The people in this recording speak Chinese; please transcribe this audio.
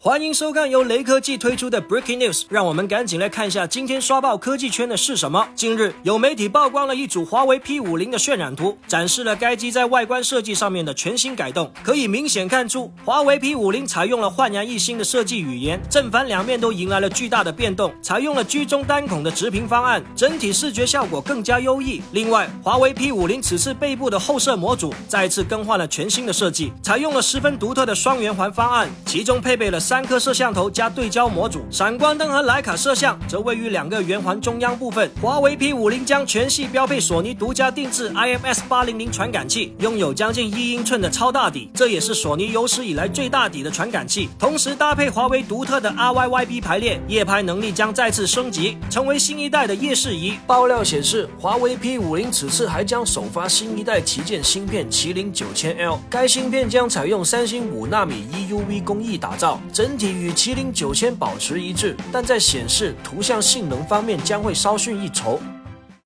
欢迎收看由雷科技推出的 Breaking News，让我们赶紧来看一下今天刷爆科技圈的是什么。近日，有媒体曝光了一组华为 P50 的渲染图，展示了该机在外观设计上面的全新改动。可以明显看出，华为 P50 采用了焕然一新的设计语言，正反两面都迎来了巨大的变动，采用了居中单孔的直屏方案，整体视觉效果更加优异。另外，华为 P50 此次背部的后摄模组再次更换了全新的设计，采用了十分独特的双圆环方案，其中配备了。三三颗摄像头加对焦模组，闪光灯和徕卡摄像则位于两个圆环中央部分。华为 P50 将全系标配索尼独家定制 IMS 八零零传感器，拥有将近一英寸的超大底，这也是索尼有史以来最大底的传感器。同时搭配华为独特的 RYYB 排列，夜拍能力将再次升级，成为新一代的夜视仪。爆料显示，华为 P50 此次还将首发新一代旗舰芯片麒麟九千 L，该芯片将采用三星五纳米 EUV 工艺打造。整体与麒麟九千保持一致，但在显示图像性能方面将会稍逊一筹。